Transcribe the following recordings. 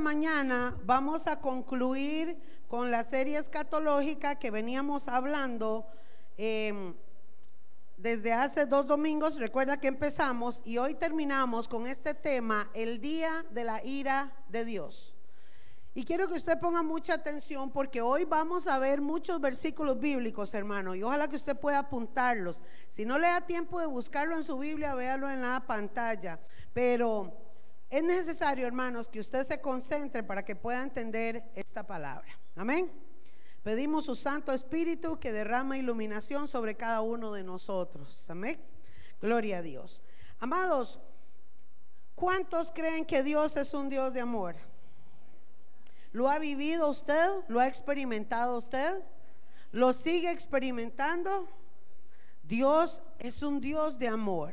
mañana vamos a concluir con la serie escatológica que veníamos hablando em, desde hace dos domingos. Recuerda que empezamos y hoy terminamos con este tema, el día de la ira de Dios. Y quiero que usted ponga mucha atención porque hoy vamos a ver muchos versículos bíblicos, hermano, y ojalá que usted pueda apuntarlos. Si no le da tiempo de buscarlo en su Biblia, véalo en la pantalla. Pero es necesario, hermanos, que usted se concentre para que pueda entender esta palabra. Amén. Pedimos su Santo Espíritu que derrama iluminación sobre cada uno de nosotros. Amén. Gloria a Dios. Amados, ¿cuántos creen que Dios es un Dios de amor? ¿Lo ha vivido usted? ¿Lo ha experimentado usted? ¿Lo sigue experimentando? Dios es un Dios de amor.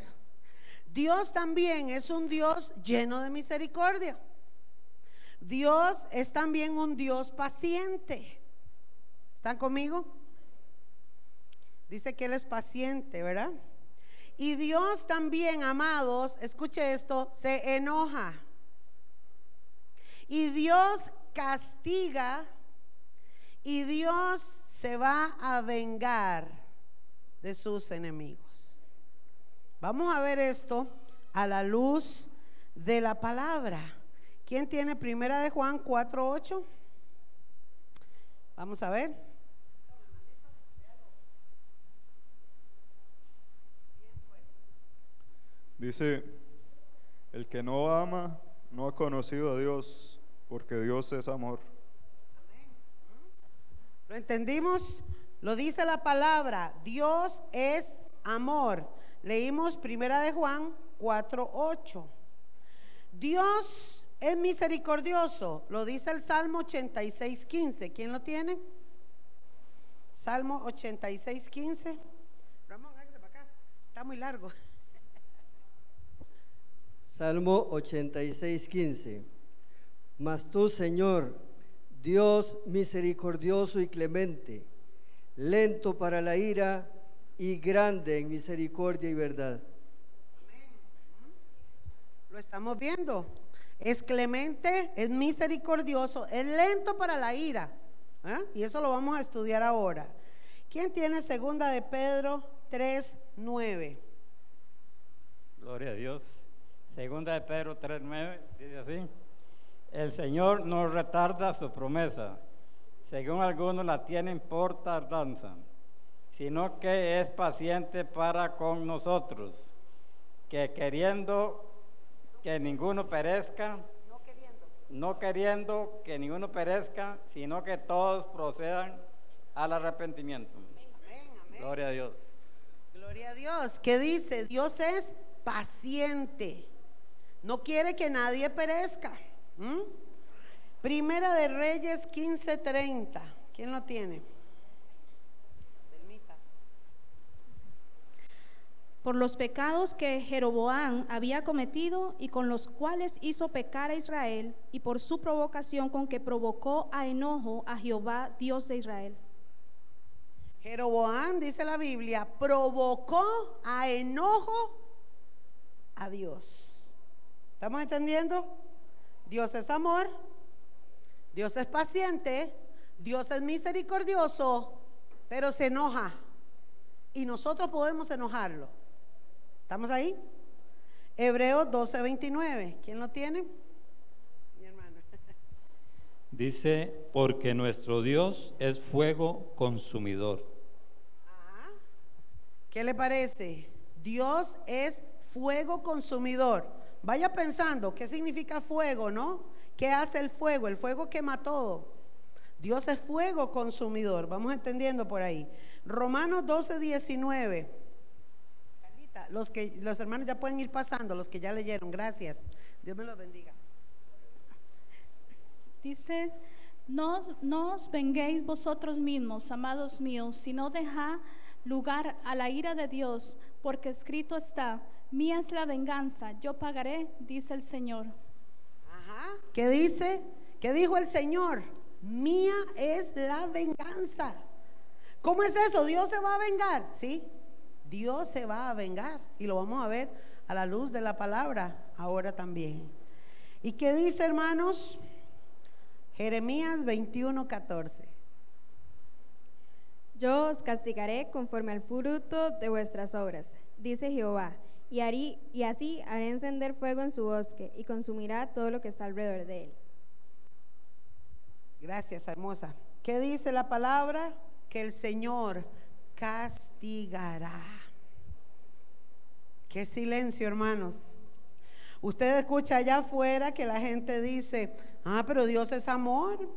Dios también es un Dios lleno de misericordia. Dios es también un Dios paciente. ¿Están conmigo? Dice que Él es paciente, ¿verdad? Y Dios también, amados, escuche esto, se enoja. Y Dios castiga y Dios se va a vengar de sus enemigos. Vamos a ver esto a la luz de la palabra. ¿Quién tiene primera de Juan 4:8? Vamos a ver. Dice, el que no ama no ha conocido a Dios, porque Dios es amor. ¿Lo entendimos? Lo dice la palabra, Dios es amor. Leímos primera de Juan 4:8. Dios es misericordioso, lo dice el Salmo 86:15. ¿Quién lo tiene? Salmo 86:15. Ramón, hágase para acá. Está muy largo. Salmo 86:15. Mas tú, Señor, Dios misericordioso y clemente, lento para la ira y grande en misericordia y verdad. Lo estamos viendo. Es clemente, es misericordioso, es lento para la ira. ¿eh? Y eso lo vamos a estudiar ahora. ¿Quién tiene segunda de Pedro 3, 9? Gloria a Dios. Segunda de Pedro 3, 9, dice así. El Señor no retarda su promesa, según algunos la tienen por tardanza sino que es paciente para con nosotros, que queriendo que ninguno perezca, no queriendo, que ninguno perezca, sino que todos procedan al arrepentimiento. Gloria a Dios. Gloria a Dios. ¿Qué dice? Dios es paciente. No quiere que nadie perezca. Primera de Reyes 15:30. ¿Quién lo tiene? Por los pecados que Jeroboam había cometido y con los cuales hizo pecar a Israel, y por su provocación con que provocó a enojo a Jehová, Dios de Israel. Jeroboam, dice la Biblia, provocó a enojo a Dios. ¿Estamos entendiendo? Dios es amor, Dios es paciente, Dios es misericordioso, pero se enoja. Y nosotros podemos enojarlo. ¿Estamos ahí? Hebreos 12:29. ¿Quién lo tiene? Mi hermano. Dice, porque nuestro Dios es fuego consumidor. ¿Qué le parece? Dios es fuego consumidor. Vaya pensando, ¿qué significa fuego, no? ¿Qué hace el fuego? El fuego quema todo. Dios es fuego consumidor. Vamos entendiendo por ahí. Romanos 12, 19 los, que, los hermanos ya pueden ir pasando, los que ya leyeron. Gracias. Dios me los bendiga. Dice, no, no os venguéis vosotros mismos, amados míos, sino deja lugar a la ira de Dios, porque escrito está, mía es la venganza, yo pagaré, dice el Señor. Ajá. ¿Qué dice? ¿Qué dijo el Señor? Mía es la venganza. ¿Cómo es eso? ¿Dios se va a vengar? Sí. Dios se va a vengar y lo vamos a ver a la luz de la palabra ahora también. ¿Y qué dice, hermanos? Jeremías 21, 14. Yo os castigaré conforme al fruto de vuestras obras, dice Jehová, y, harí- y así haré encender fuego en su bosque y consumirá todo lo que está alrededor de él. Gracias, hermosa. ¿Qué dice la palabra? Que el Señor castigará. Qué silencio, hermanos. Usted escucha allá afuera que la gente dice, ah, pero Dios es amor.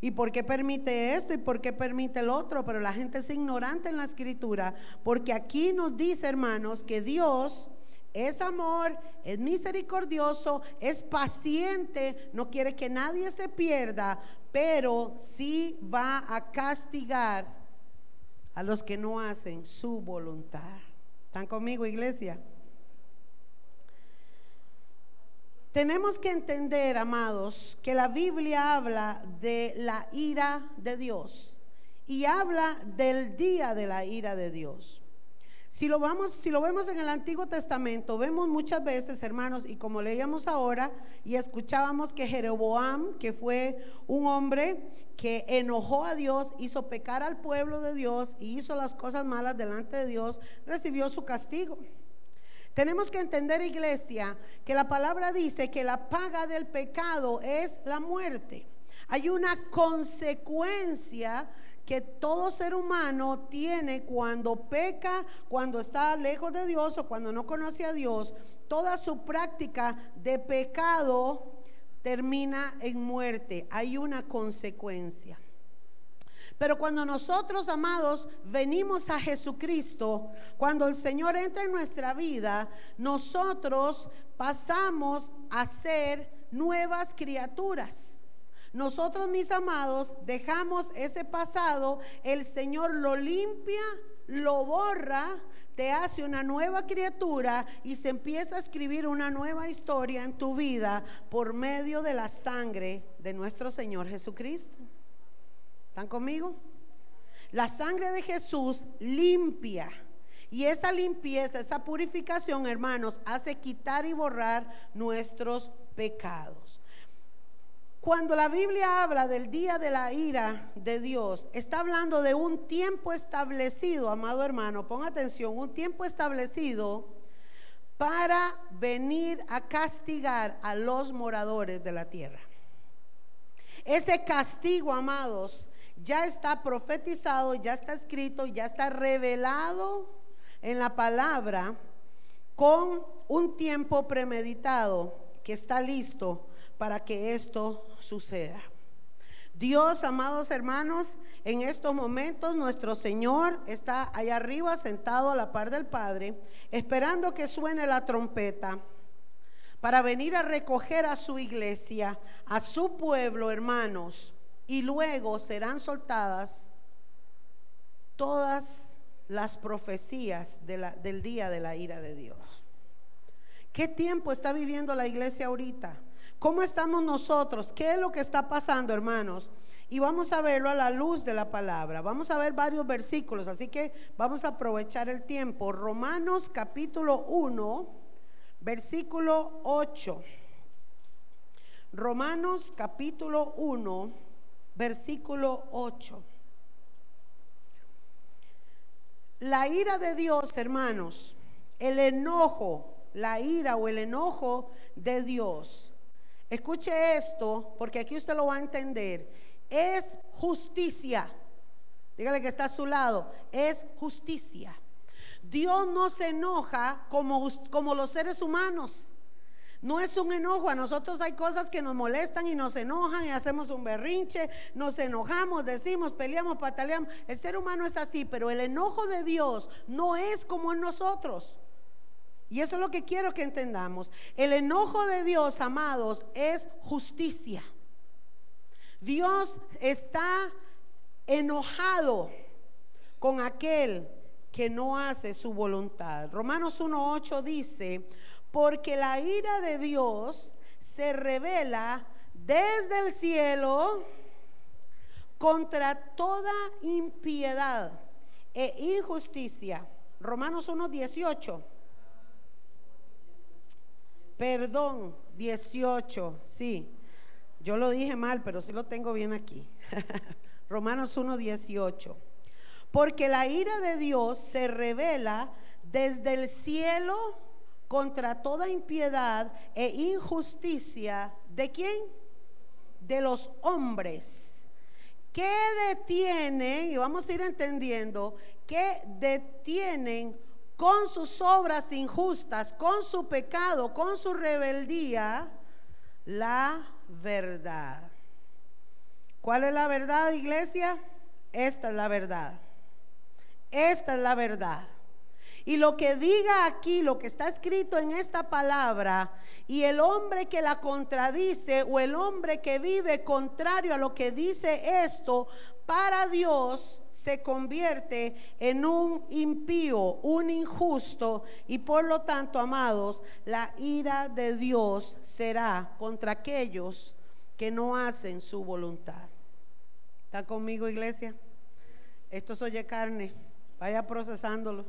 ¿Y por qué permite esto? ¿Y por qué permite el otro? Pero la gente es ignorante en la escritura, porque aquí nos dice, hermanos, que Dios es amor, es misericordioso, es paciente, no quiere que nadie se pierda, pero sí va a castigar a los que no hacen su voluntad. ¿Están conmigo, iglesia? Tenemos que entender, amados, que la Biblia habla de la ira de Dios y habla del día de la ira de Dios. Si lo, vamos, si lo vemos en el Antiguo Testamento, vemos muchas veces, hermanos, y como leíamos ahora y escuchábamos que Jeroboam, que fue un hombre que enojó a Dios, hizo pecar al pueblo de Dios y hizo las cosas malas delante de Dios, recibió su castigo. Tenemos que entender, iglesia, que la palabra dice que la paga del pecado es la muerte. Hay una consecuencia que todo ser humano tiene cuando peca, cuando está lejos de Dios o cuando no conoce a Dios. Toda su práctica de pecado termina en muerte. Hay una consecuencia. Pero cuando nosotros, amados, venimos a Jesucristo, cuando el Señor entra en nuestra vida, nosotros pasamos a ser nuevas criaturas. Nosotros, mis amados, dejamos ese pasado, el Señor lo limpia, lo borra, te hace una nueva criatura y se empieza a escribir una nueva historia en tu vida por medio de la sangre de nuestro Señor Jesucristo. ¿Están conmigo? La sangre de Jesús limpia. Y esa limpieza, esa purificación, hermanos, hace quitar y borrar nuestros pecados. Cuando la Biblia habla del día de la ira de Dios, está hablando de un tiempo establecido, amado hermano, ponga atención, un tiempo establecido para venir a castigar a los moradores de la tierra. Ese castigo, amados, ya está profetizado, ya está escrito, ya está revelado en la palabra con un tiempo premeditado que está listo para que esto suceda. Dios, amados hermanos, en estos momentos nuestro Señor está allá arriba sentado a la par del Padre, esperando que suene la trompeta para venir a recoger a su iglesia, a su pueblo, hermanos, y luego serán soltadas todas las profecías del día de la ira de Dios. ¿Qué tiempo está viviendo la iglesia ahorita? ¿Cómo estamos nosotros? ¿Qué es lo que está pasando, hermanos? Y vamos a verlo a la luz de la palabra. Vamos a ver varios versículos, así que vamos a aprovechar el tiempo. Romanos capítulo 1, versículo 8. Romanos capítulo 1, versículo 8. La ira de Dios, hermanos, el enojo, la ira o el enojo de Dios. Escuche esto, porque aquí usted lo va a entender. Es justicia. Dígale que está a su lado. Es justicia. Dios no se enoja como, como los seres humanos. No es un enojo, a nosotros hay cosas que nos molestan y nos enojan y hacemos un berrinche, nos enojamos, decimos, peleamos, pataleamos. El ser humano es así, pero el enojo de Dios no es como en nosotros. Y eso es lo que quiero que entendamos. El enojo de Dios, amados, es justicia. Dios está enojado con aquel que no hace su voluntad. Romanos 1.8 dice, porque la ira de Dios se revela desde el cielo contra toda impiedad e injusticia. Romanos 1.18. Perdón, 18, sí. Yo lo dije mal, pero sí lo tengo bien aquí. Romanos 1:18. Porque la ira de Dios se revela desde el cielo contra toda impiedad e injusticia. ¿De quién? De los hombres. ¿Qué detienen? Y vamos a ir entendiendo. ¿Qué detienen con sus obras injustas, con su pecado, con su rebeldía? La verdad. ¿Cuál es la verdad, iglesia? Esta es la verdad. Esta es la verdad. Y lo que diga aquí, lo que está escrito en esta palabra, y el hombre que la contradice o el hombre que vive contrario a lo que dice esto, para Dios se convierte en un impío, un injusto, y por lo tanto, amados, la ira de Dios será contra aquellos que no hacen su voluntad. ¿Está conmigo, iglesia? Esto es oye carne. Vaya procesándolo.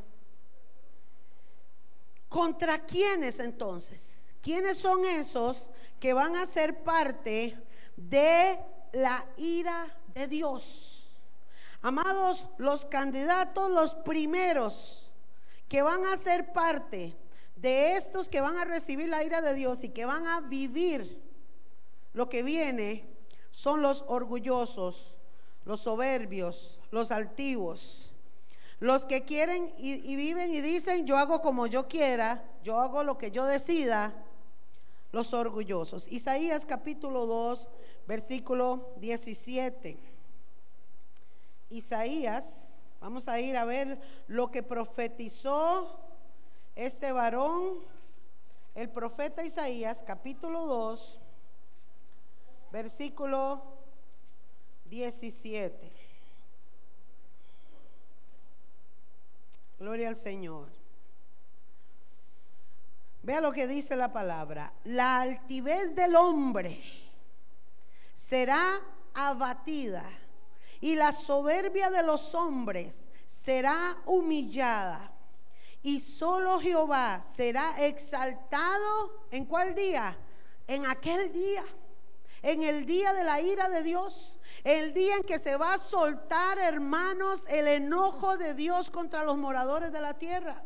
¿Contra quiénes entonces? ¿Quiénes son esos que van a ser parte de la ira de Dios? Amados, los candidatos, los primeros que van a ser parte de estos que van a recibir la ira de Dios y que van a vivir lo que viene, son los orgullosos, los soberbios, los altivos los que quieren y, viven y dicen, yo hago como yo quiera, yo hago lo que yo decida, los orgullosos. Isaías capítulo 2, versículo 17. Isaías, vamos a ir a ver lo que profetizó este varón, el profeta Isaías, capítulo 2, versículo 17. Gloria al Señor. Vea lo que dice la palabra. La altivez del hombre será abatida y la soberbia de los hombres será humillada. Y solo Jehová será exaltado en cuál día? En aquel día, en el día de la ira de Dios. El día en que se va a soltar, hermanos, el enojo de Dios contra los moradores de la tierra.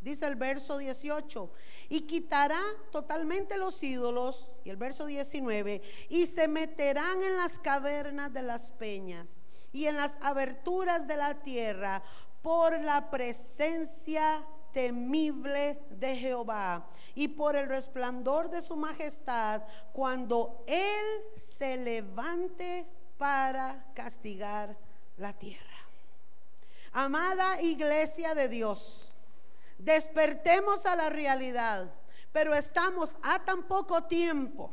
Dice el verso 18. Y quitará totalmente los ídolos. Y el verso 19. Y se meterán en las cavernas de las peñas y en las aberturas de la tierra por la presencia temible de Jehová y por el resplandor de su majestad cuando Él se levante para castigar la tierra. Amada iglesia de Dios, despertemos a la realidad, pero estamos a tan poco tiempo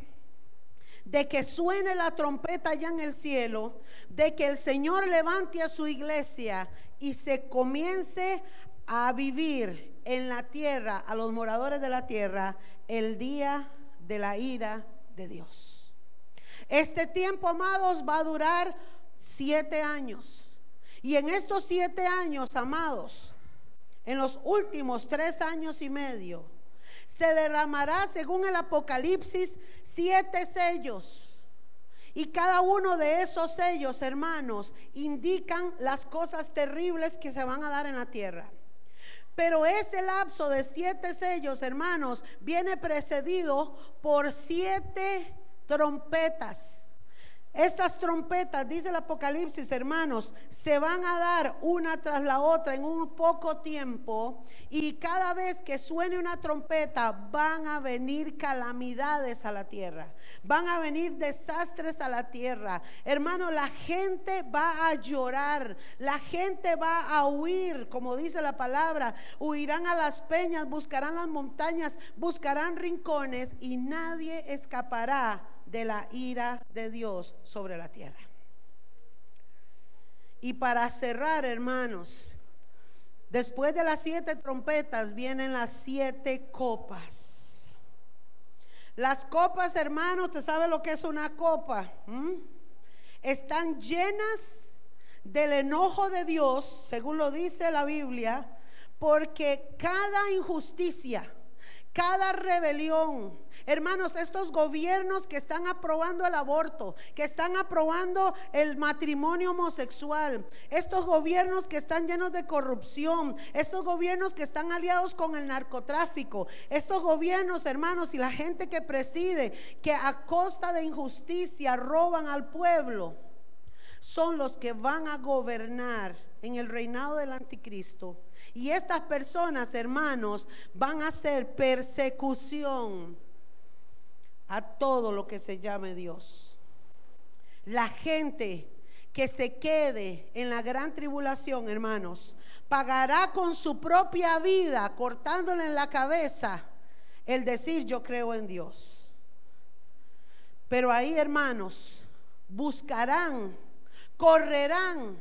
de que suene la trompeta ya en el cielo, de que el Señor levante a su iglesia y se comience a vivir en la tierra, a los moradores de la tierra, el día de la ira de Dios. Este tiempo, amados, va a durar siete años. Y en estos siete años, amados, en los últimos tres años y medio, se derramará, según el Apocalipsis, siete sellos. Y cada uno de esos sellos, hermanos, indican las cosas terribles que se van a dar en la tierra. Pero ese lapso de siete sellos, hermanos, viene precedido por siete trompetas. Estas trompetas, dice el Apocalipsis, hermanos, se van a dar una tras la otra en un poco tiempo y cada vez que suene una trompeta van a venir calamidades a la tierra, van a venir desastres a la tierra. Hermano, la gente va a llorar, la gente va a huir, como dice la palabra, huirán a las peñas, buscarán las montañas, buscarán rincones y nadie escapará de la ira de Dios sobre la tierra. Y para cerrar, hermanos, después de las siete trompetas vienen las siete copas. Las copas, hermanos, ¿usted sabe lo que es una copa? ¿Mm? Están llenas del enojo de Dios, según lo dice la Biblia, porque cada injusticia, cada rebelión, Hermanos, estos gobiernos que están aprobando el aborto, que están aprobando el matrimonio homosexual, estos gobiernos que están llenos de corrupción, estos gobiernos que están aliados con el narcotráfico, estos gobiernos, hermanos, y la gente que preside, que a costa de injusticia roban al pueblo, son los que van a gobernar en el reinado del anticristo. Y estas personas, hermanos, van a hacer persecución a todo lo que se llame Dios. La gente que se quede en la gran tribulación, hermanos, pagará con su propia vida, cortándole en la cabeza, el decir yo creo en Dios. Pero ahí, hermanos, buscarán, correrán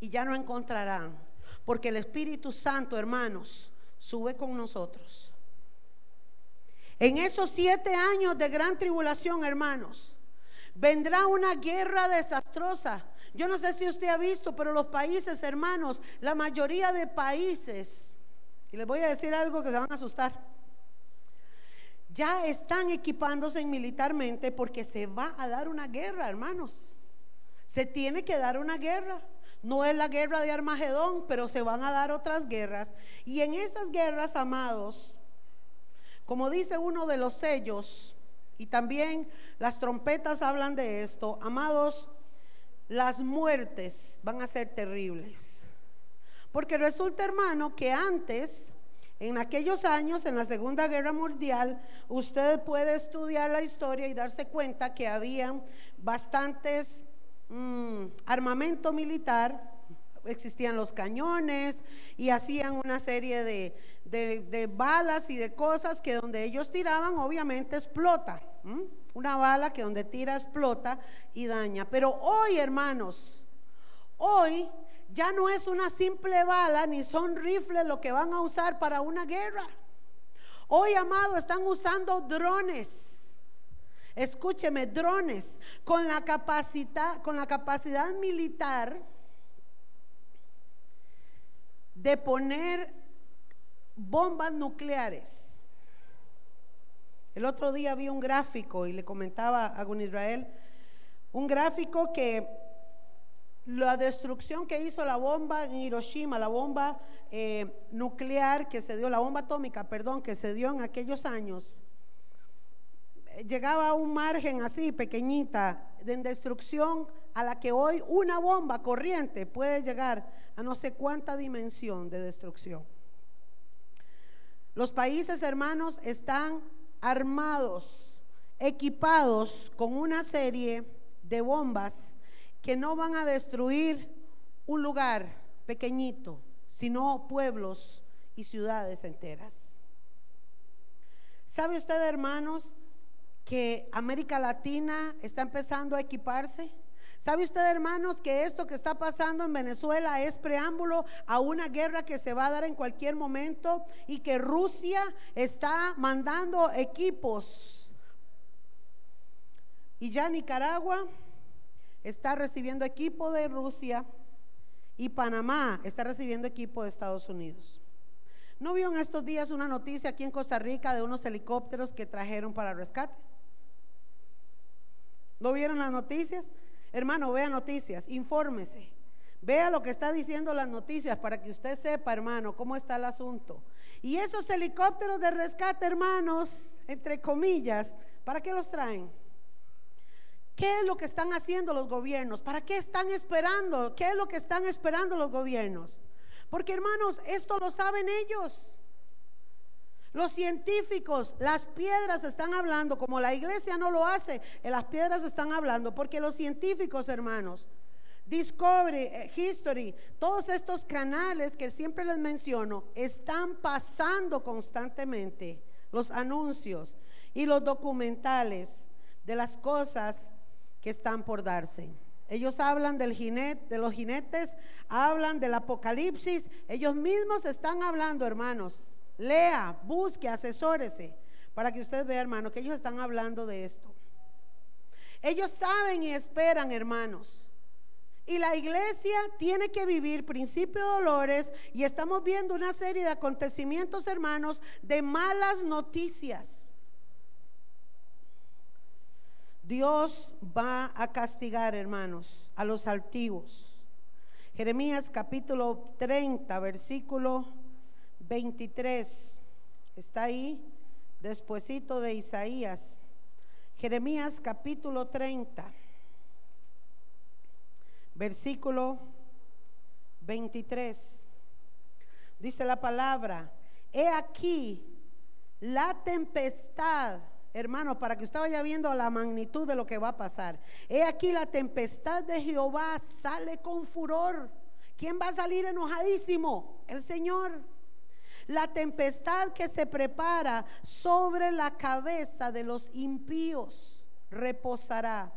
y ya no encontrarán. Porque el Espíritu Santo, hermanos, sube con nosotros. En esos siete años de gran tribulación, hermanos, vendrá una guerra desastrosa. Yo no sé si usted ha visto, pero los países, hermanos, la mayoría de países, y les voy a decir algo que se van a asustar, ya están equipándose militarmente porque se va a dar una guerra, hermanos. Se tiene que dar una guerra. No es la guerra de Armagedón, pero se van a dar otras guerras. Y en esas guerras, amados, como dice uno de los sellos, y también las trompetas hablan de esto, amados, las muertes van a ser terribles. Porque resulta, hermano, que antes, en aquellos años, en la Segunda Guerra Mundial, usted puede estudiar la historia y darse cuenta que habían bastantes mm, armamento militar, existían los cañones y hacían una serie de, de, balas y de cosas que donde ellos tiraban obviamente explota. Una bala que donde tira explota y daña. Pero hoy, hermanos, hoy ya no es una simple bala ni son rifles lo que van a usar para una guerra. Hoy, amado, están usando drones. Escúcheme, drones con la capacidad, con la capacidad militar de poner bombas nucleares. El otro día vi un gráfico y le comentaba a Gun Israel, un gráfico que la destrucción que hizo la bomba en Hiroshima, la bomba eh, nuclear que se dio, la bomba atómica, perdón, que se dio en aquellos años, llegaba a un margen así, pequeñita, de destrucción a la que hoy una bomba corriente puede llegar a no sé cuánta dimensión de destrucción. Los países hermanos están armados, equipados con una serie de bombas que no van a destruir un lugar pequeñito, sino pueblos y ciudades enteras. ¿Sabe usted, hermanos, que América Latina está empezando a equiparse? ¿Sabe usted, hermanos, que esto que está pasando en Venezuela es preámbulo a una guerra que se va a dar en cualquier momento y que Rusia está mandando equipos? Y ya Nicaragua está recibiendo equipo de Rusia y Panamá está recibiendo equipo de Estados Unidos. ¿No vio en estos días una noticia aquí en Costa Rica de unos helicópteros que trajeron para rescate? ¿No vieron las noticias? Hermano, vea noticias, infórmese. Vea lo que está diciendo las noticias para que usted sepa, hermano, cómo está el asunto. Y esos helicópteros de rescate, hermanos, entre comillas, ¿para qué los traen? ¿Qué es lo que están haciendo los gobiernos? ¿Para qué están esperando? ¿Qué es lo que están esperando los gobiernos? Porque hermanos, esto lo saben ellos. Los científicos, las piedras están hablando, como la iglesia no lo hace, eh, las piedras están hablando, porque los científicos, hermanos, Discovery, eh, History, todos estos canales que siempre les menciono, están pasando constantemente los anuncios y los documentales de las cosas que están por darse. Ellos hablan del jinete, de los jinetes, hablan del apocalipsis, ellos mismos están hablando, hermanos, Lea, busque, asesórese, para que usted vea, hermano, que ellos están hablando de esto. Ellos saben y esperan, hermanos. Y la iglesia tiene que vivir principio de dolores y estamos viendo una serie de acontecimientos, hermanos, de malas noticias. Dios va a castigar, hermanos, a los altivos. Jeremías capítulo 30, versículo 23. Está ahí, despuesito de Isaías. Jeremías capítulo 30, versículo 23. Dice la palabra, he aquí la tempestad, hermano, para que usted vaya viendo la magnitud de lo que va a pasar. He aquí la tempestad de Jehová sale con furor. ¿Quién va a salir enojadísimo? El Señor. La tempestad que se prepara sobre la cabeza de los impíos reposará.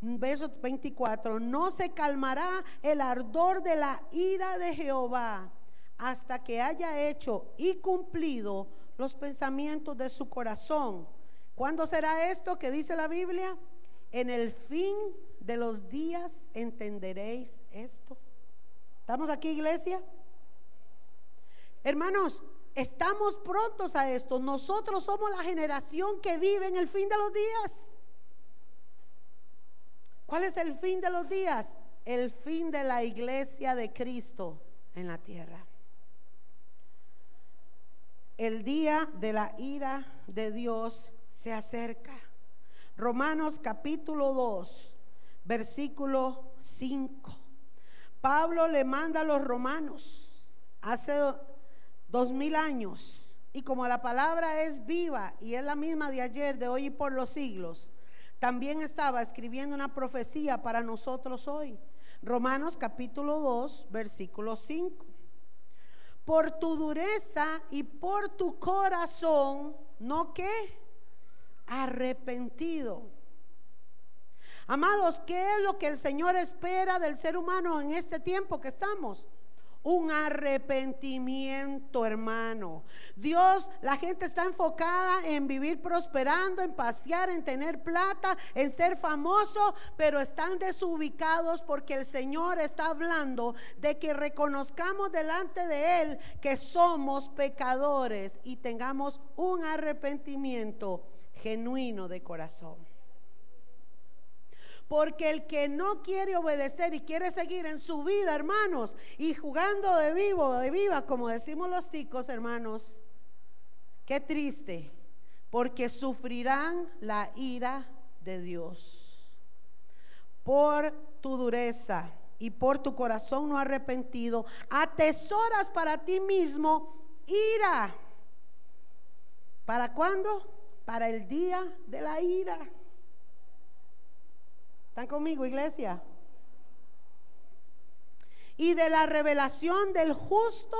Verso 24, no se calmará el ardor de la ira de Jehová hasta que haya hecho y cumplido los pensamientos de su corazón. ¿Cuándo será esto que dice la Biblia? En el fin de los días entenderéis esto. ¿Estamos aquí, iglesia? Hermanos, estamos prontos a esto. Nosotros somos la generación que vive en el fin de los días. ¿Cuál es el fin de los días? El fin de la iglesia de Cristo en la tierra. El día de la ira de Dios se acerca. Romanos capítulo 2, versículo 5. Pablo le manda a los romanos hace dos mil años. Y como la palabra es viva y es la misma de ayer, de hoy y por los siglos, también estaba escribiendo una profecía para nosotros hoy. Romanos capítulo 2, versículo 5. Por tu dureza y por tu corazón, ¿no qué? Arrepentido. Amados, ¿qué es lo que el Señor espera del ser humano en este tiempo que estamos? Un arrepentimiento, hermano. Dios, la gente está enfocada en vivir prosperando, en pasear, en tener plata, en ser famoso, pero están desubicados porque el Señor está hablando de que reconozcamos delante de Él que somos pecadores y tengamos un arrepentimiento genuino de corazón. Porque el que no quiere obedecer y quiere seguir en su vida, hermanos, y jugando de vivo, de viva, como decimos los ticos, hermanos, qué triste, porque sufrirán la ira de Dios. Por tu dureza y por tu corazón no arrepentido, atesoras para ti mismo ira. ¿Para cuándo? Para el día de la ira. ¿Están conmigo, iglesia? Y de la revelación del justo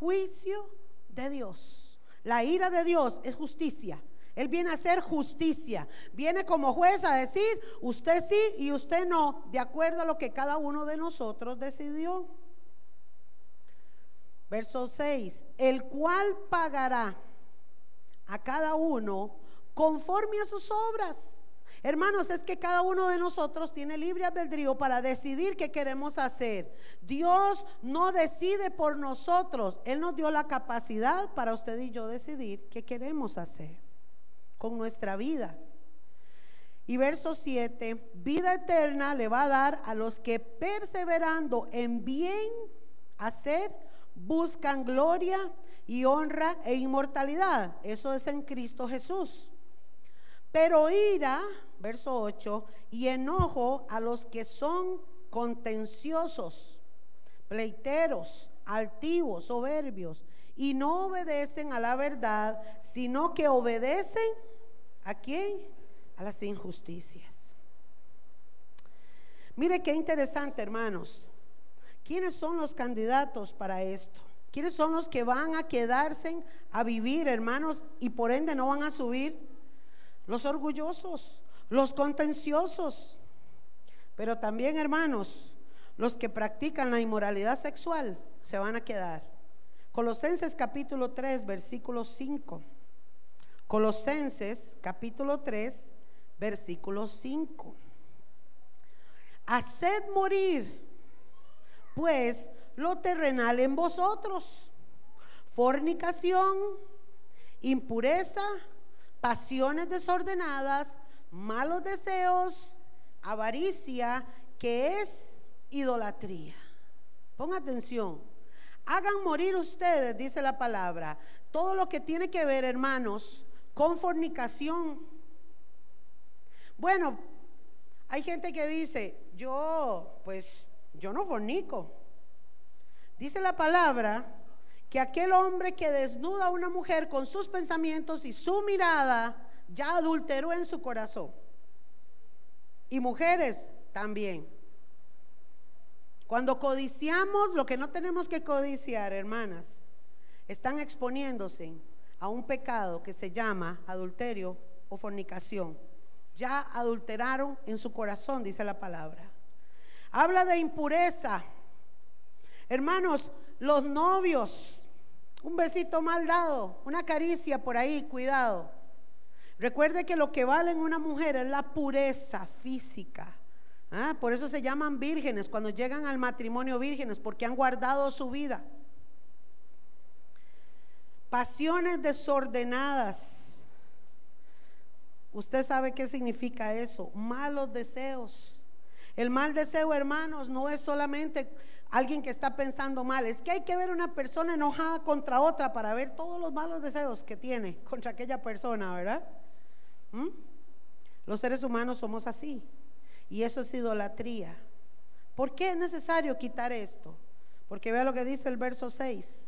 juicio de Dios. La ira de Dios es justicia. Él viene a hacer justicia. Viene como juez a decir, usted sí y usted no, de acuerdo a lo que cada uno de nosotros decidió. Verso 6, el cual pagará a cada uno conforme a sus obras. Hermanos, es que cada uno de nosotros tiene libre albedrío para decidir qué queremos hacer. Dios no decide por nosotros. Él nos dio la capacidad para usted y yo decidir qué queremos hacer con nuestra vida. Y verso 7, vida eterna le va a dar a los que perseverando en bien hacer, buscan gloria y honra e inmortalidad. Eso es en Cristo Jesús. Pero ira verso 8, y enojo a los que son contenciosos, pleiteros, altivos, soberbios, y no obedecen a la verdad, sino que obedecen a quién? A las injusticias. Mire qué interesante, hermanos. ¿Quiénes son los candidatos para esto? ¿Quiénes son los que van a quedarse a vivir, hermanos, y por ende no van a subir? Los orgullosos los contenciosos, pero también hermanos, los que practican la inmoralidad sexual se van a quedar. Colosenses capítulo 3, versículo 5. Colosenses capítulo 3, versículo 5. Haced morir, pues, lo terrenal en vosotros. Fornicación, impureza, pasiones desordenadas, malos deseos, avaricia, que es idolatría. Ponga atención. Hagan morir ustedes, dice la palabra, todo lo que tiene que ver, hermanos, con fornicación. Bueno, hay gente que dice, yo, pues, yo no fornico. Dice la palabra que aquel hombre que desnuda a una mujer con sus pensamientos y su mirada, ya adulteró en su corazón. Y mujeres también. Cuando codiciamos lo que no tenemos que codiciar, hermanas, están exponiéndose a un pecado que se llama adulterio o fornicación. Ya adulteraron en su corazón, dice la palabra. Habla de impureza. Hermanos, los novios, un besito mal dado, una caricia por ahí, cuidado. Recuerde que lo que vale en una mujer es la pureza física. Ah, por eso se llaman vírgenes cuando llegan al matrimonio vírgenes, porque han guardado su vida. Pasiones desordenadas. Usted sabe qué significa eso. Malos deseos. El mal deseo, hermanos, no es solamente alguien que está pensando mal. Es que hay que ver una persona enojada contra otra para ver todos los malos deseos que tiene contra aquella persona, ¿verdad? ¿Mm? Los seres humanos somos así. Y eso es idolatría. ¿Por qué es necesario quitar esto? Porque vea lo que dice el verso 6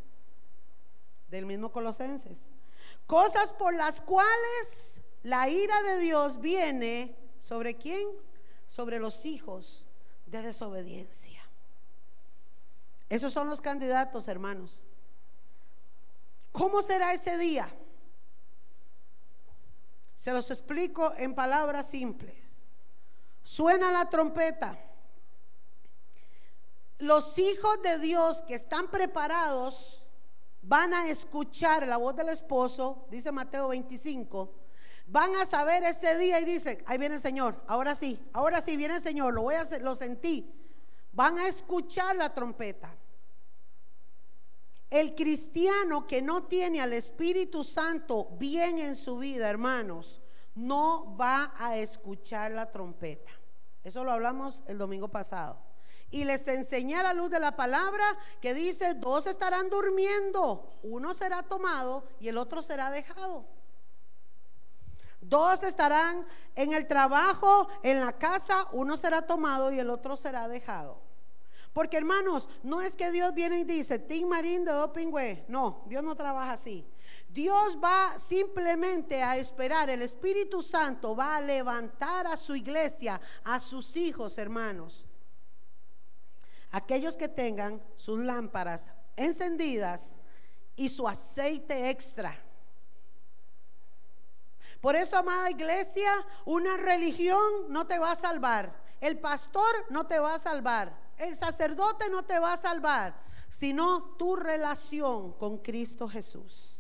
del mismo Colosenses. Cosas por las cuales la ira de Dios viene sobre quién? Sobre los hijos de desobediencia. Esos son los candidatos, hermanos. ¿Cómo será ese día? Se los explico en palabras simples. Suena la trompeta. Los hijos de Dios que están preparados van a escuchar la voz del esposo, dice Mateo 25, van a saber ese día y dicen, ahí viene el Señor, ahora sí, ahora sí viene el Señor, lo voy a hacer, lo sentí. Van a escuchar la trompeta. El cristiano que no tiene al Espíritu Santo bien en su vida, hermanos, no va a escuchar la trompeta. Eso lo hablamos el domingo pasado. Y les enseñé a la luz de la palabra que dice, dos estarán durmiendo, uno será tomado y el otro será dejado. Dos estarán en el trabajo, en la casa, uno será tomado y el otro será dejado. Porque hermanos, no es que Dios viene y dice, Tim Marín de Dopingüe. No, Dios no trabaja así. Dios va simplemente a esperar, el Espíritu Santo va a levantar a su iglesia, a sus hijos, hermanos. Aquellos que tengan sus lámparas encendidas y su aceite extra. Por eso, amada iglesia, una religión no te va a salvar. El pastor no te va a salvar. El sacerdote no te va a salvar, sino tu relación con Cristo Jesús.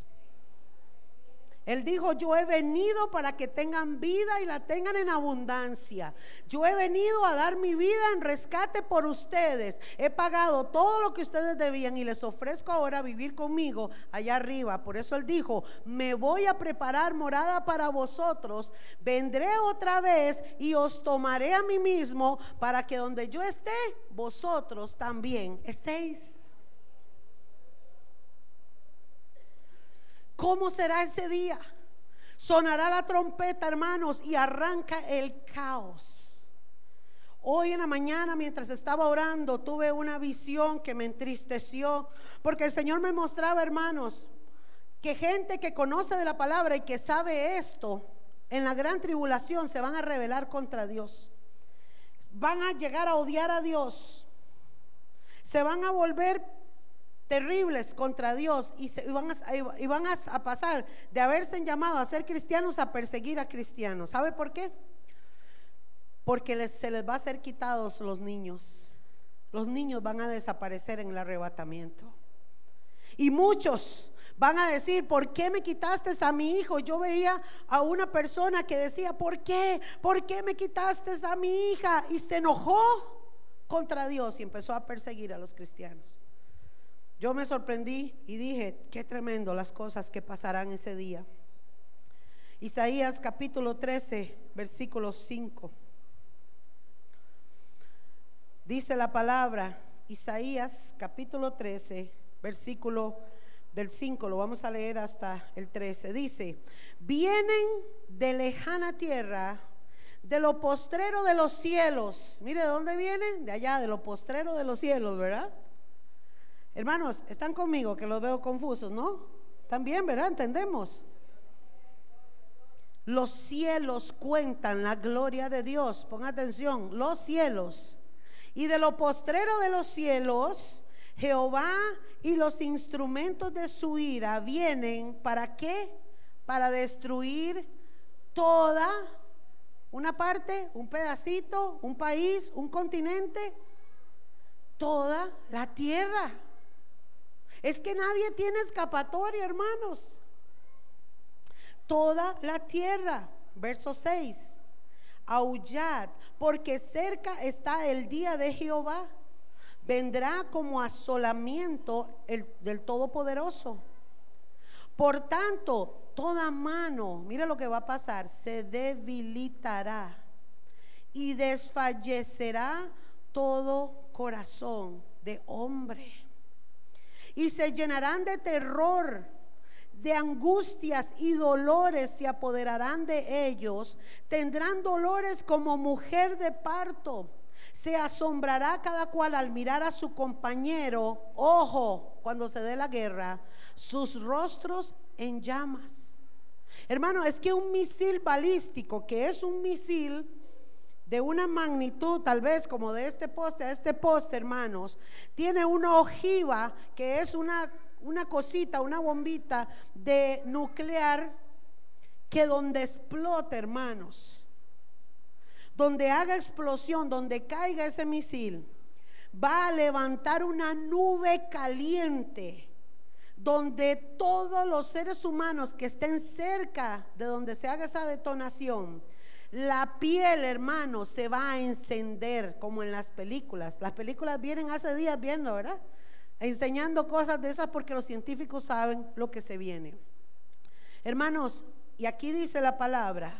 Él dijo, yo he venido para que tengan vida y la tengan en abundancia. Yo he venido a dar mi vida en rescate por ustedes. He pagado todo lo que ustedes debían y les ofrezco ahora vivir conmigo allá arriba. Por eso Él dijo, me voy a preparar morada para vosotros. Vendré otra vez y os tomaré a mí mismo para que donde yo esté, vosotros también estéis. ¿Cómo será ese día? Sonará la trompeta, hermanos, y arranca el caos. Hoy en la mañana, mientras estaba orando, tuve una visión que me entristeció, porque el Señor me mostraba, hermanos, que gente que conoce de la palabra y que sabe esto, en la gran tribulación se van a rebelar contra Dios. Van a llegar a odiar a Dios. Se van a volver terribles contra Dios y, van, a, a, pasar de haberse llamado a ser cristianos a perseguir a cristianos. ¿Sabe por qué? Porque se les va a ser quitados los niños. Los niños van a desaparecer en el arrebatamiento. Y muchos van a decir, ¿por qué me quitaste a mi hijo? Yo veía a una persona que decía, ¿por qué? ¿Por qué me quitaste a mi hija? Y se enojó contra Dios y empezó a perseguir a los cristianos. Yo me sorprendí y dije, qué tremendo las cosas que pasarán ese día. Isaías capítulo 13, versículo 5. Dice la palabra, Isaías capítulo 13, versículo del 5, lo vamos a leer hasta el 13. Dice, vienen de lejana tierra, de lo postrero de los cielos. Mire, ¿de dónde vienen? De allá, de lo postrero de los cielos, ¿verdad? Hermanos, ¿están conmigo que los veo confusos, no? ¿Están bien, verdad? ¿Entendemos? Los cielos cuentan la gloria de Dios. Ponga atención, los cielos. Y de lo postrero de los cielos, Jehová y los instrumentos de su ira vienen para qué? Para destruir toda una parte, un pedacito, un país, un continente, toda la tierra. Es que nadie tiene escapatoria, hermanos. Toda la tierra. Verso 6. Aullad, porque cerca está el día de Jehová vendrá como asolamiento el, del Todopoderoso. Por tanto, toda mano, mire lo que va a pasar, se debilitará y desfallecerá todo corazón de hombre. Y se llenarán de terror, de angustias y dolores se apoderarán de ellos. Tendrán dolores como mujer de parto se asombrará cada cual al mirar a su compañero, ojo, cuando se dé la guerra, sus rostros en llamas. Hermano, es que un misil balístico, que es un misil de una magnitud tal vez como de este poste a este poste, hermanos, tiene una ojiva que es una, una cosita, una bombita de nuclear que donde explota, hermanos, donde haga explosión, donde caiga ese misil, va a levantar una nube caliente donde todos los seres humanos que estén cerca de donde se haga esa detonación, la piel, hermano, se va a encender como en las películas. Las películas vienen hace días viendo, ¿verdad? Enseñando cosas de esas porque los científicos saben lo que se viene. Hermanos, y aquí dice la palabra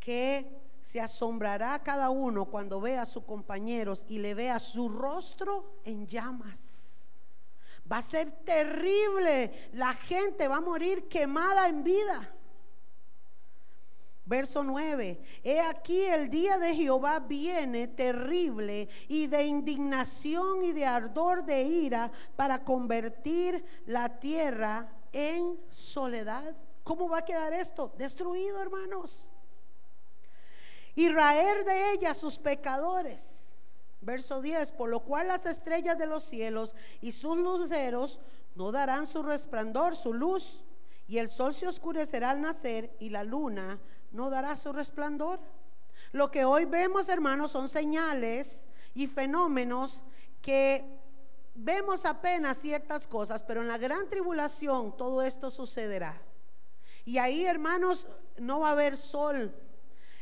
que se asombrará cada uno cuando vea a sus compañeros y le vea su rostro en llamas. Va a ser terrible. La gente va a morir quemada en vida. Verso 9. He aquí el día de Jehová viene terrible y de indignación y de ardor de ira para convertir la tierra en soledad. ¿Cómo va a quedar esto? Destruido, hermanos y raer de ella sus pecadores. Verso 10, por lo cual las estrellas de los cielos y sus luceros no darán su resplandor, su luz, y el sol se oscurecerá al nacer y la luna no dará su resplandor. Lo que hoy vemos, hermanos, son señales y fenómenos que vemos apenas ciertas cosas, pero en la gran tribulación todo esto sucederá. Y ahí, hermanos, no va a haber sol,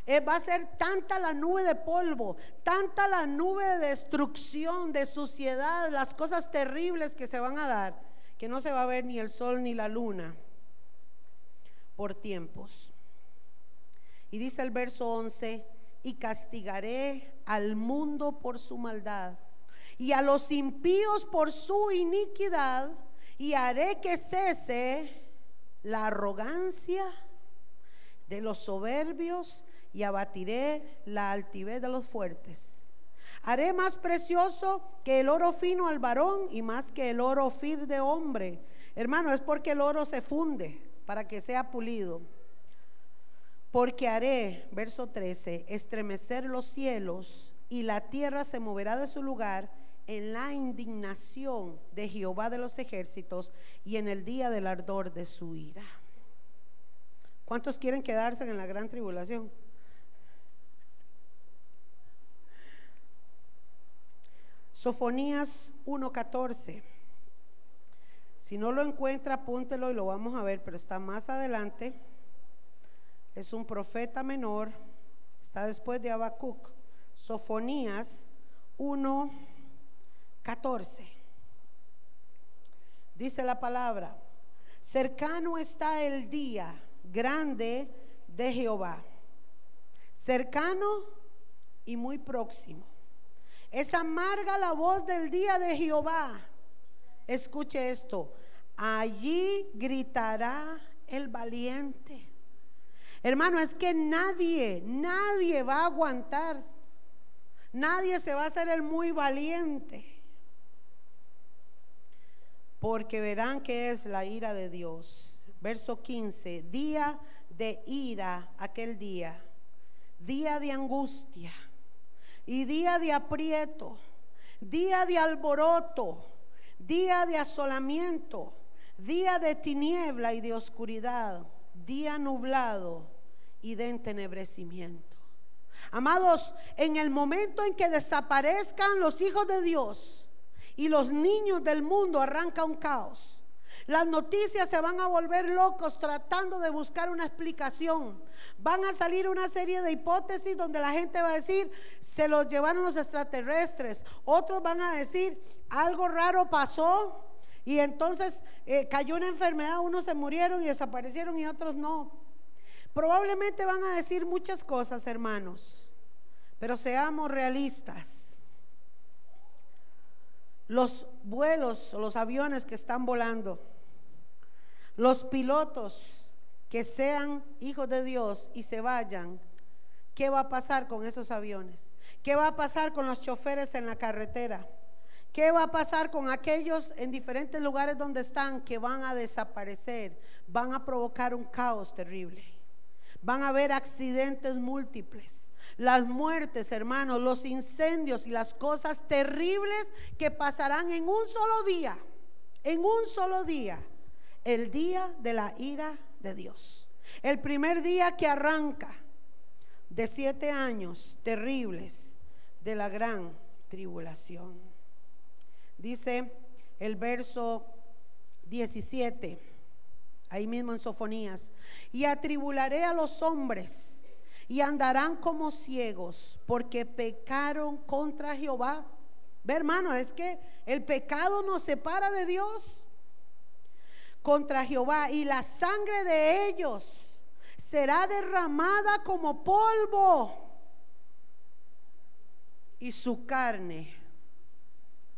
eh, va a ser tanta la nube de polvo, tanta la nube de destrucción, de suciedad, las cosas terribles que se van a dar, que no se va a ver ni el sol ni la luna por tiempos. Y dice el verso 11, y castigaré al mundo por su maldad y a los impíos por su iniquidad y haré que cese la arrogancia de los soberbios y abatiré la altivez de los fuertes. Haré más precioso que el oro fino al varón y más que el oro fir de hombre. Hermano, es porque el oro se funde para que sea pulido. Porque haré, verso 13, estremecer los cielos y la tierra se moverá de su lugar en la indignación de Jehová de los ejércitos y en el día del ardor de su ira. ¿Cuántos quieren quedarse en la gran tribulación? Sofonías 1.14. Si no lo encuentra, apúntelo y lo vamos a ver, pero está más adelante. Es un profeta menor, está después de Habacuc. Sofonías 1.14. Dice la palabra, cercano está el día, grande de Jehová, cercano y muy próximo. Es amarga la voz del día de Jehová. Escuche esto. Allí gritará el valiente. Hermano, es que nadie, nadie va a aguantar. Nadie se va a hacer el muy valiente. Porque verán que es la ira de Dios. Verso 15. Día de ira aquel día. Día de angustia. Y día de aprieto. Día de alboroto. Día de asolamiento. Día de tiniebla y de oscuridad. Día nublado y de entenebrecimiento. Amados, en el momento en que desaparezcan los hijos de Dios y los niños del mundo, arranca un caos. Las noticias se van a volver locos tratando de buscar una explicación. Van a salir una serie de hipótesis donde la gente va a decir, se los llevaron los extraterrestres. Otros van a decir, algo raro pasó. Y entonces eh, cayó una enfermedad, unos se murieron y desaparecieron y otros no. Probablemente van a decir muchas cosas, hermanos, pero seamos realistas. Los vuelos los aviones que están volando, los pilotos que sean hijos de Dios y se vayan, ¿qué va a pasar con esos aviones? ¿Qué va a pasar con los choferes en la carretera? ¿Qué va a pasar con aquellos en diferentes lugares donde están que van a desaparecer? Van a provocar un caos terrible. Van a haber accidentes múltiples. Las muertes, hermanos, los incendios y las cosas terribles que pasarán en un solo día. En un solo día el día de la ira de Dios. El primer día que arranca de siete años terribles de la gran tribulación. Dice el verso 17, ahí mismo en Sofonías, y atribularé a los hombres y andarán como ciegos porque pecaron contra Jehová. Ve hermano, es que el pecado nos separa de Dios contra Jehová y la sangre de ellos será derramada como polvo y su carne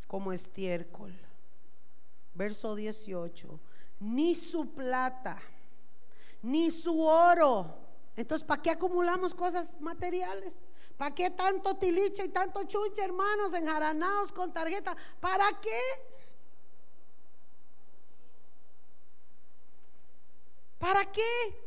como estiércol. Verso 18. Ni su plata, ni su oro. Entonces, ¿para qué acumulamos cosas materiales? ¿Para qué tanto tiliche y tanto chunche, hermanos, enjaranados con tarjeta? ¿Para qué? ¿Para qué?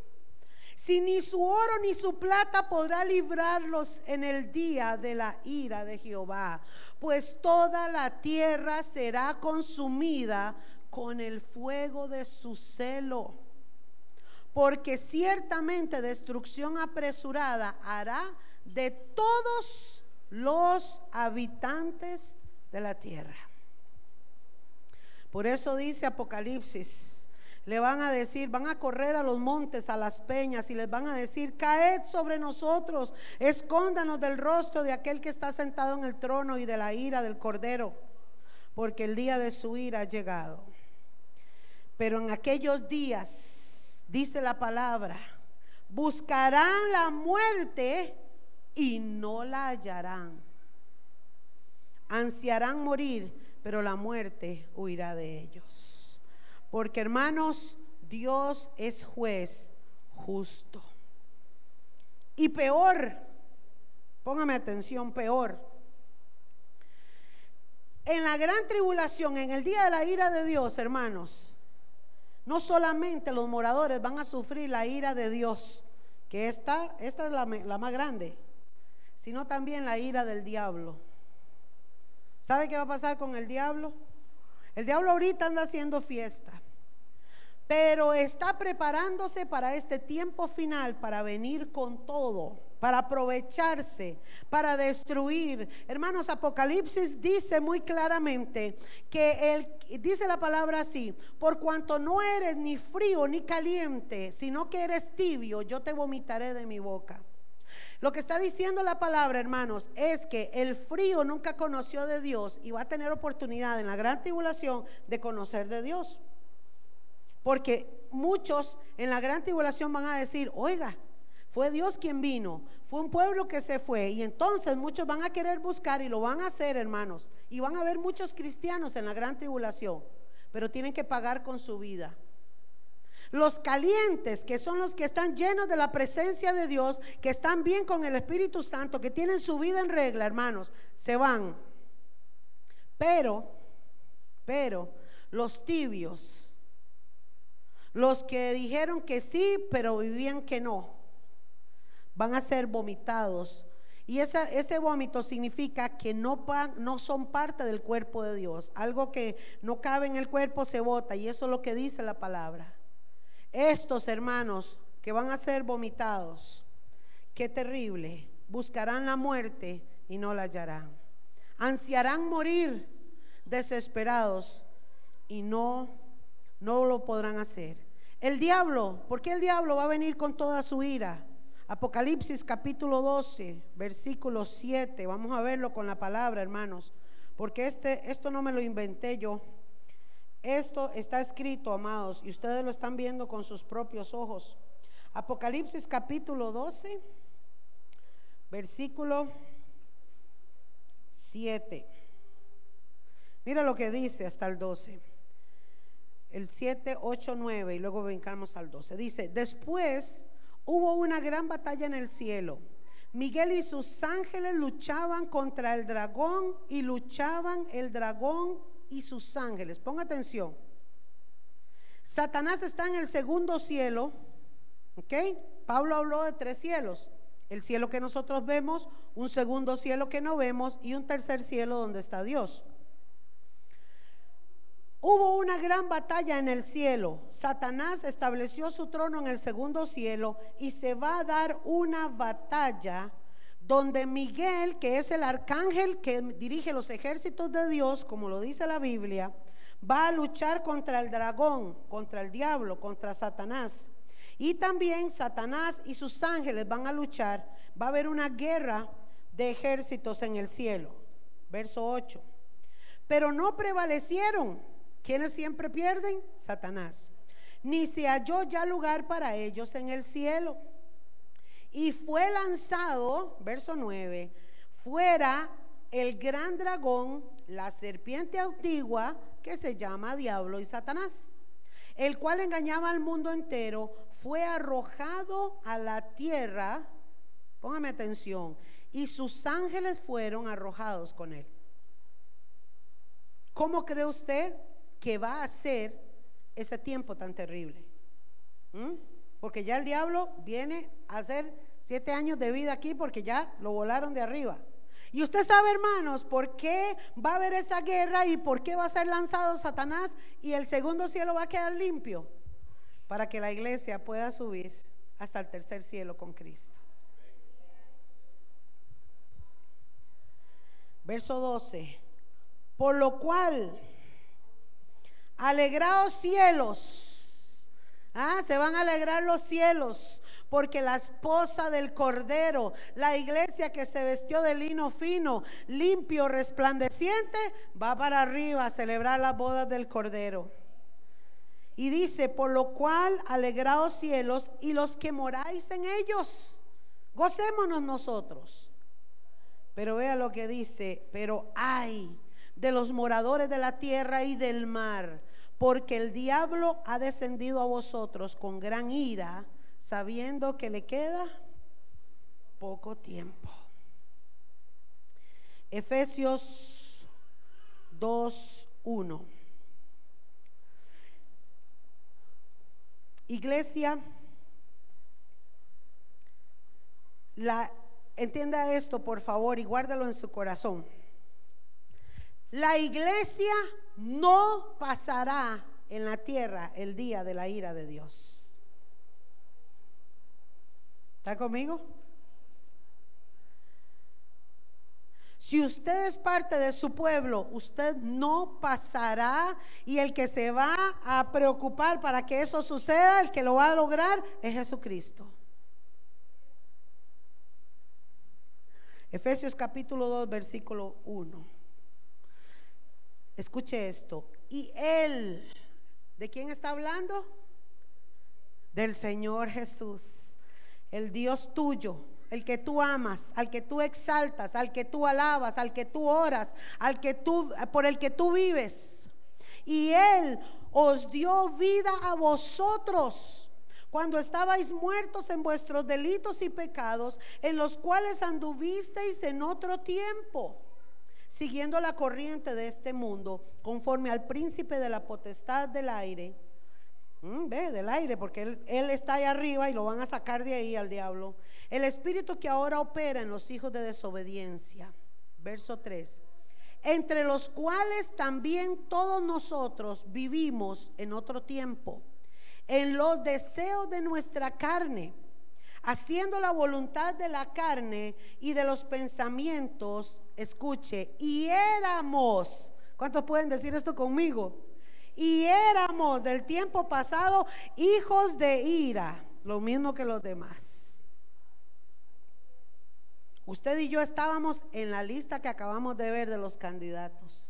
Si ni su oro ni su plata podrá librarlos en el día de la ira de Jehová, pues toda la tierra será consumida con el fuego de su celo. Porque ciertamente destrucción apresurada hará de todos los habitantes de la tierra. Por eso dice Apocalipsis le van a decir, van a correr a los montes, a las peñas y les van a decir, caed sobre nosotros, escóndanos del rostro de aquel que está sentado en el trono y de la ira del cordero, porque el día de su ira ha llegado. Pero en aquellos días, dice la palabra, buscarán la muerte y no la hallarán. Ansiarán morir, pero la muerte huirá de ellos. Porque hermanos, Dios es juez justo. Y peor, póngame atención, peor. En la gran tribulación, en el día de la ira de Dios, hermanos, no solamente los moradores van a sufrir la ira de Dios, que esta, esta es la, la más grande, sino también la ira del diablo. ¿Sabe qué va a pasar con el diablo? El diablo ahorita anda haciendo fiesta, pero está preparándose para este tiempo final, para venir con todo, para aprovecharse, para destruir. Hermanos, Apocalipsis dice muy claramente que dice la palabra así, por cuanto no eres ni frío ni caliente, sino que eres tibio, yo te vomitaré de mi boca. Lo que está diciendo la palabra, hermanos, es que el frío nunca conoció de Dios y va a tener oportunidad en la gran tribulación de conocer de Dios. Porque muchos en la gran tribulación van a decir, oiga, Fue Dios quien vino. Fue un pueblo que se fue. Y entonces muchos van a querer buscar y lo van a hacer, hermanos. Y van a haber muchos cristianos en la gran tribulación. Pero tienen que pagar con su vida. Los calientes, que son los que están llenos de la presencia de Dios, que están bien con el Espíritu Santo, que tienen su vida en regla, hermanos, se van. Pero, pero, los tibios, los que dijeron que sí, pero vivían que no, van a ser vomitados. Y ese vómito significa que no, no son parte del cuerpo de Dios. Algo que no cabe en el cuerpo se bota. Y eso es lo que dice la palabra. Estos hermanos que van a ser vomitados, qué terrible, buscarán la muerte y no la hallarán. Ansiarán morir desesperados y no, no lo podrán hacer. El diablo, ¿por qué el diablo va a venir con toda su ira? Apocalipsis capítulo 12, versículo 7. Vamos a verlo con la palabra, hermanos, porque este, esto no me lo inventé yo. Esto está escrito, amados, y ustedes lo están viendo con sus propios ojos. Apocalipsis capítulo 12, versículo 7. Mira lo que dice hasta el 12. El 7, 8, 9 y luego brincamos al 12. Dice, después hubo una gran batalla en el cielo. Miguel y sus ángeles luchaban contra el dragón y luchaban el dragón y sus ángeles. Ponga atención. Satanás está en el segundo cielo. ¿Ok? Pablo habló de tres cielos. El cielo que nosotros vemos, un segundo cielo que no vemos y un tercer cielo donde está Dios. Hubo una gran batalla en el cielo. Satanás estableció su trono en el segundo cielo y se va a dar una batalla donde Miguel, que es el arcángel que dirige los ejércitos de Dios, como lo dice la Biblia, va a luchar contra el dragón, contra el diablo, contra Satanás. Y también Satanás y sus ángeles van a luchar. Va a haber una guerra de ejércitos en el cielo. Verso 8. Pero no prevalecieron. ¿Quiénes siempre pierden? Satanás. Ni se halló ya lugar para ellos en el cielo. Y fue lanzado, verso 9, fuera el gran dragón, la serpiente antigua, que se llama Diablo y Satanás, el cual engañaba al mundo entero, fue arrojado a la tierra, póngame atención, y sus ángeles fueron arrojados con él. ¿Cómo cree usted que va a ser ese tiempo tan terrible? ¿Mm? Porque ya el diablo viene a hacer siete años de vida aquí porque ya lo volaron de arriba. Y usted sabe, hermanos, por qué va a haber esa guerra y por qué va a ser lanzado Satanás y el segundo cielo va a quedar limpio para que la iglesia pueda subir hasta el tercer cielo con Cristo. Verso 12. Por lo cual, alegrados cielos, Ah, se van a alegrar los cielos porque la esposa del Cordero, la iglesia que se vestió de lino fino, limpio, resplandeciente, va para arriba a celebrar las bodas del Cordero. Y dice, por lo cual alegraos cielos y los que moráis en ellos, gocémonos nosotros. Pero vea lo que dice, pero hay de los moradores de la tierra y del mar porque el diablo ha descendido a vosotros con gran ira, sabiendo que le queda poco tiempo. Efesios 2.1. Iglesia, la, entienda esto por favor y guárdalo en su corazón. La iglesia no pasará en la tierra el día de la ira de Dios. ¿Está conmigo? Si usted es parte de su pueblo, usted no pasará y el que se va a preocupar para que eso suceda, el que lo va a lograr es Jesucristo. Efesios capítulo 2, versículo 1. Escuche esto. Y Él, ¿de quién está hablando? Del Señor Jesús. el Dios tuyo, el que tú amas, al que tú exaltas, al que tú alabas, al que tú oras, al que tú por el que tú vives. Y él os dio vida a vosotros cuando estabais muertos en vuestros delitos y pecados, en los cuales anduvisteis en otro tiempo, siguiendo la corriente de este mundo, conforme al príncipe de la potestad del aire. Mm, ve, del aire, porque él, él está ahí arriba y lo van a sacar de ahí al diablo. El espíritu que ahora opera en los hijos de desobediencia. Verso 3 entre los cuales también todos nosotros vivimos en otro tiempo, en los deseos de nuestra carne, haciendo la voluntad de la carne y de los pensamientos, escuche, y éramos, ¿cuántos pueden decir esto conmigo? Y éramos del tiempo pasado hijos de ira, lo mismo que los demás. Usted y yo estábamos en la lista que acabamos de ver de los candidatos.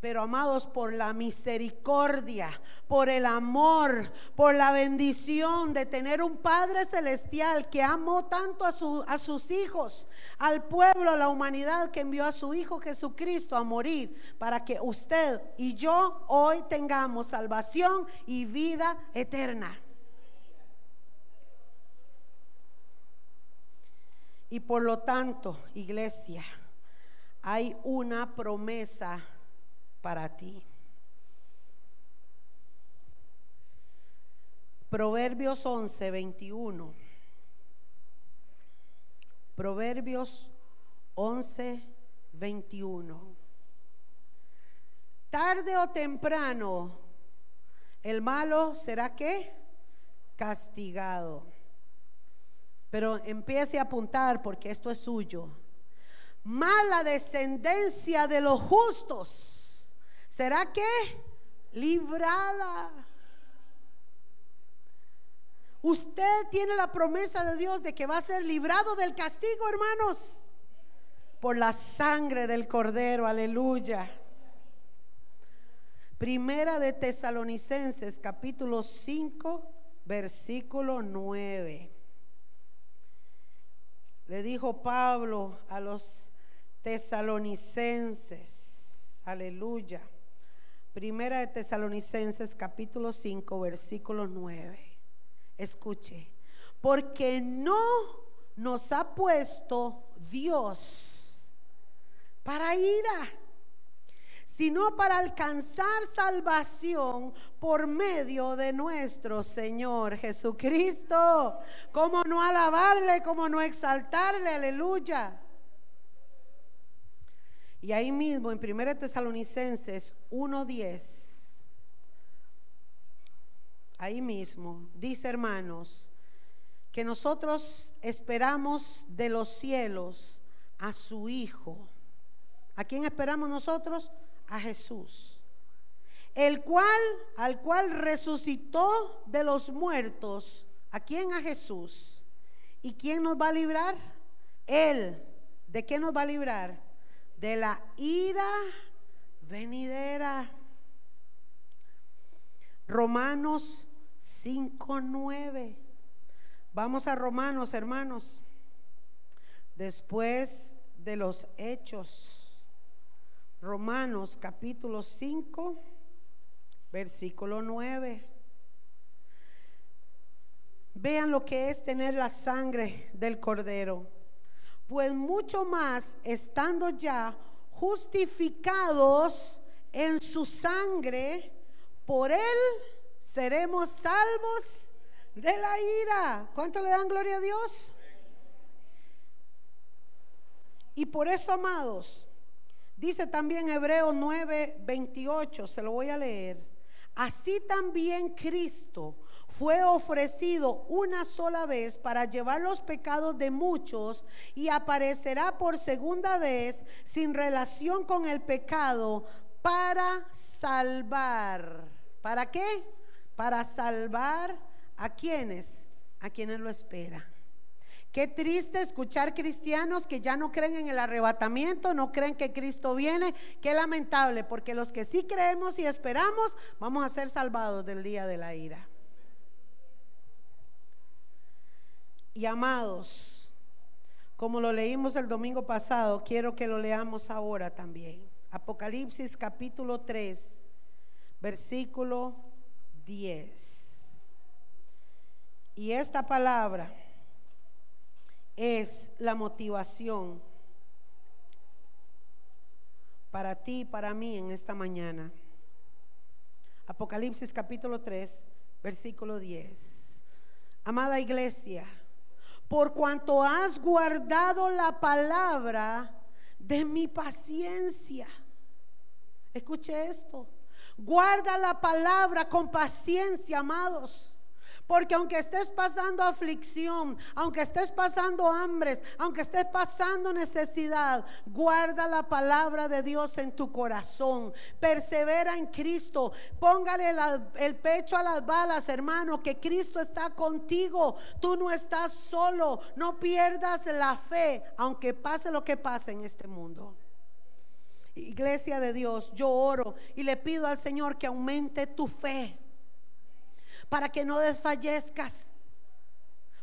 Pero amados, por la misericordia, por el amor, por la bendición de tener un Padre Celestial que amó tanto a, a, sus hijos, al pueblo, a la humanidad, que envió a su Hijo Jesucristo a morir para que usted y yo hoy tengamos salvación y vida eterna. Y por lo tanto, iglesia, hay una promesa para ti. Proverbios 11, 21. Proverbios 11, 21. Tarde o temprano, el malo será que castigado. Pero empiece a apuntar porque esto es suyo. Mala descendencia de los justos. ¿Será que? Librada. Usted tiene la promesa de Dios de que va a ser librado del castigo, hermanos. Por la sangre del cordero. Aleluya. Primera de Tesalonicenses capítulo 5 versículo 9 le dijo Pablo a los tesalonicenses. Aleluya. Primera de Tesalonicenses capítulo 5 versículo 9. Escuche. Porque no nos ha puesto Dios para ira sino para alcanzar salvación por medio de nuestro Señor Jesucristo. ¿Cómo no alabarle? ¿Cómo no exaltarle? Aleluya. Y ahí mismo en 1 Tesalonicenses 1:10, ahí mismo dice hermanos, que nosotros esperamos de los cielos a su Hijo. ¿A quién esperamos nosotros? a Jesús, el cual, al cual resucitó de los muertos, ¿a quién? A Jesús. ¿Y quién nos va a librar? Él. ¿De qué nos va a librar? De la ira venidera. Romanos 5.9. Vamos a Romanos, hermanos. Después de los hechos. Romanos capítulo 5, versículo 9. Vean lo que es tener la sangre del cordero. Pues mucho más estando ya justificados en su sangre, por él seremos salvos de la ira. ¿Cuánto le dan gloria a Dios? Y por eso, amados, Dice también Hebreo 9, 28, se lo voy a leer. Así también Cristo fue ofrecido una sola vez para llevar los pecados de muchos y aparecerá por segunda vez sin relación con el pecado para salvar. ¿Para qué? Para salvar a quienes, a quienes lo esperan. Qué triste escuchar cristianos que ya no creen en el arrebatamiento, no creen que Cristo viene. Qué lamentable, porque los que sí creemos y esperamos, vamos a ser salvados del día de la ira. Y amados, como lo leímos el domingo pasado, quiero que lo leamos ahora también. Apocalipsis capítulo 3, versículo 10. Y esta palabra es la motivación para ti y para mí en esta mañana. Apocalipsis capítulo 3, versículo 10. Amada iglesia, por cuanto has guardado la palabra de mi paciencia. Escuche esto. Guarda la palabra con paciencia, amados. Porque aunque estés pasando aflicción, aunque estés pasando hambres, aunque estés pasando necesidad, guarda la palabra de Dios en tu corazón. Persevera en Cristo. Póngale el pecho a las balas, hermano, que Cristo está contigo. Tú no estás solo. No pierdas la fe, aunque pase lo que pase en este mundo. Iglesia de Dios, yo oro y le pido al Señor que aumente tu fe para que no desfallezcas.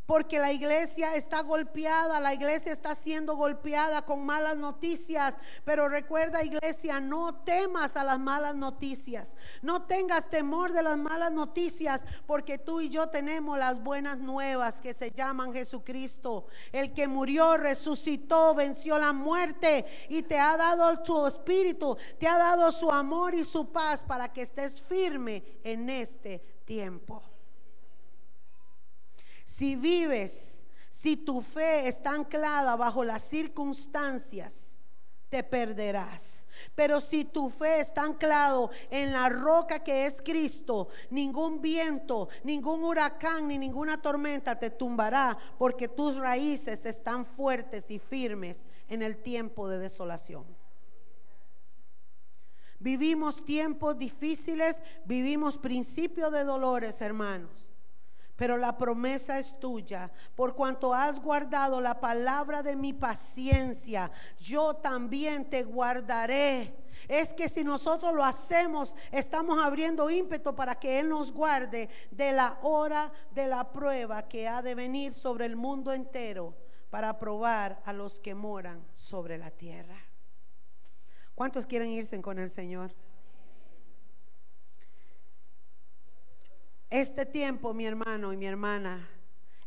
Porque la iglesia está golpeada, la iglesia está siendo golpeada con malas noticias. Pero recuerda iglesia, no temas a las malas noticias. No tengas temor de las malas noticias, porque tú y yo tenemos las buenas nuevas que se llaman Jesucristo. El que murió, resucitó, venció la muerte y te ha dado su espíritu, te ha dado su amor y su paz para que estés firme en este tiempo. Si vives, si tu fe está anclada bajo las circunstancias, te perderás. Pero si tu fe está anclado en la roca que es Cristo, ningún viento, ningún huracán ni ninguna tormenta te tumbará, porque tus raíces están fuertes y firmes en el tiempo de desolación. Vivimos tiempos difíciles, vivimos principios de dolores, hermanos. Pero la promesa es tuya, por cuanto has guardado la palabra de mi paciencia, yo también te guardaré. Es que si nosotros lo hacemos, estamos abriendo ímpetu para que Él nos guarde de la hora de la prueba que ha de venir sobre el mundo entero para probar a los que moran sobre la tierra. ¿Cuántos quieren irse con el Señor? Este tiempo, mi hermano y mi hermana,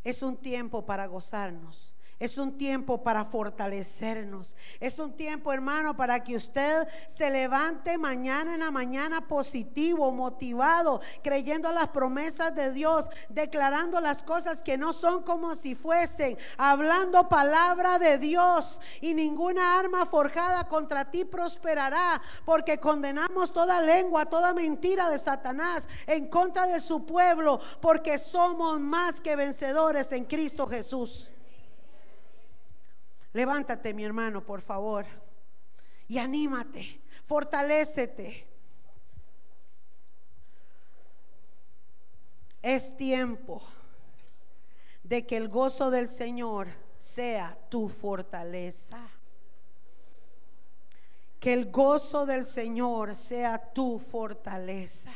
es un tiempo para gozarnos. Es un tiempo para fortalecernos. Es un tiempo, hermano, para que usted se levante mañana en la mañana positivo, motivado, creyendo las promesas de Dios, declarando las cosas que no son como si fuesen, hablando palabra de Dios y ninguna arma forjada contra ti prosperará, porque condenamos toda lengua, toda mentira de Satanás en contra de su pueblo, porque somos más que vencedores en Cristo Jesús. Levántate, mi hermano, por favor. Y anímate, fortalécete. Es tiempo de que el gozo del Señor sea tu fortaleza. Que el gozo del Señor sea tu fortaleza.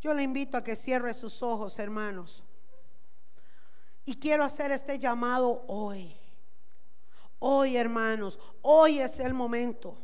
Yo le invito a que cierre sus ojos, hermanos. Y quiero hacer este llamado hoy. Hoy, hermanos, hoy es el momento.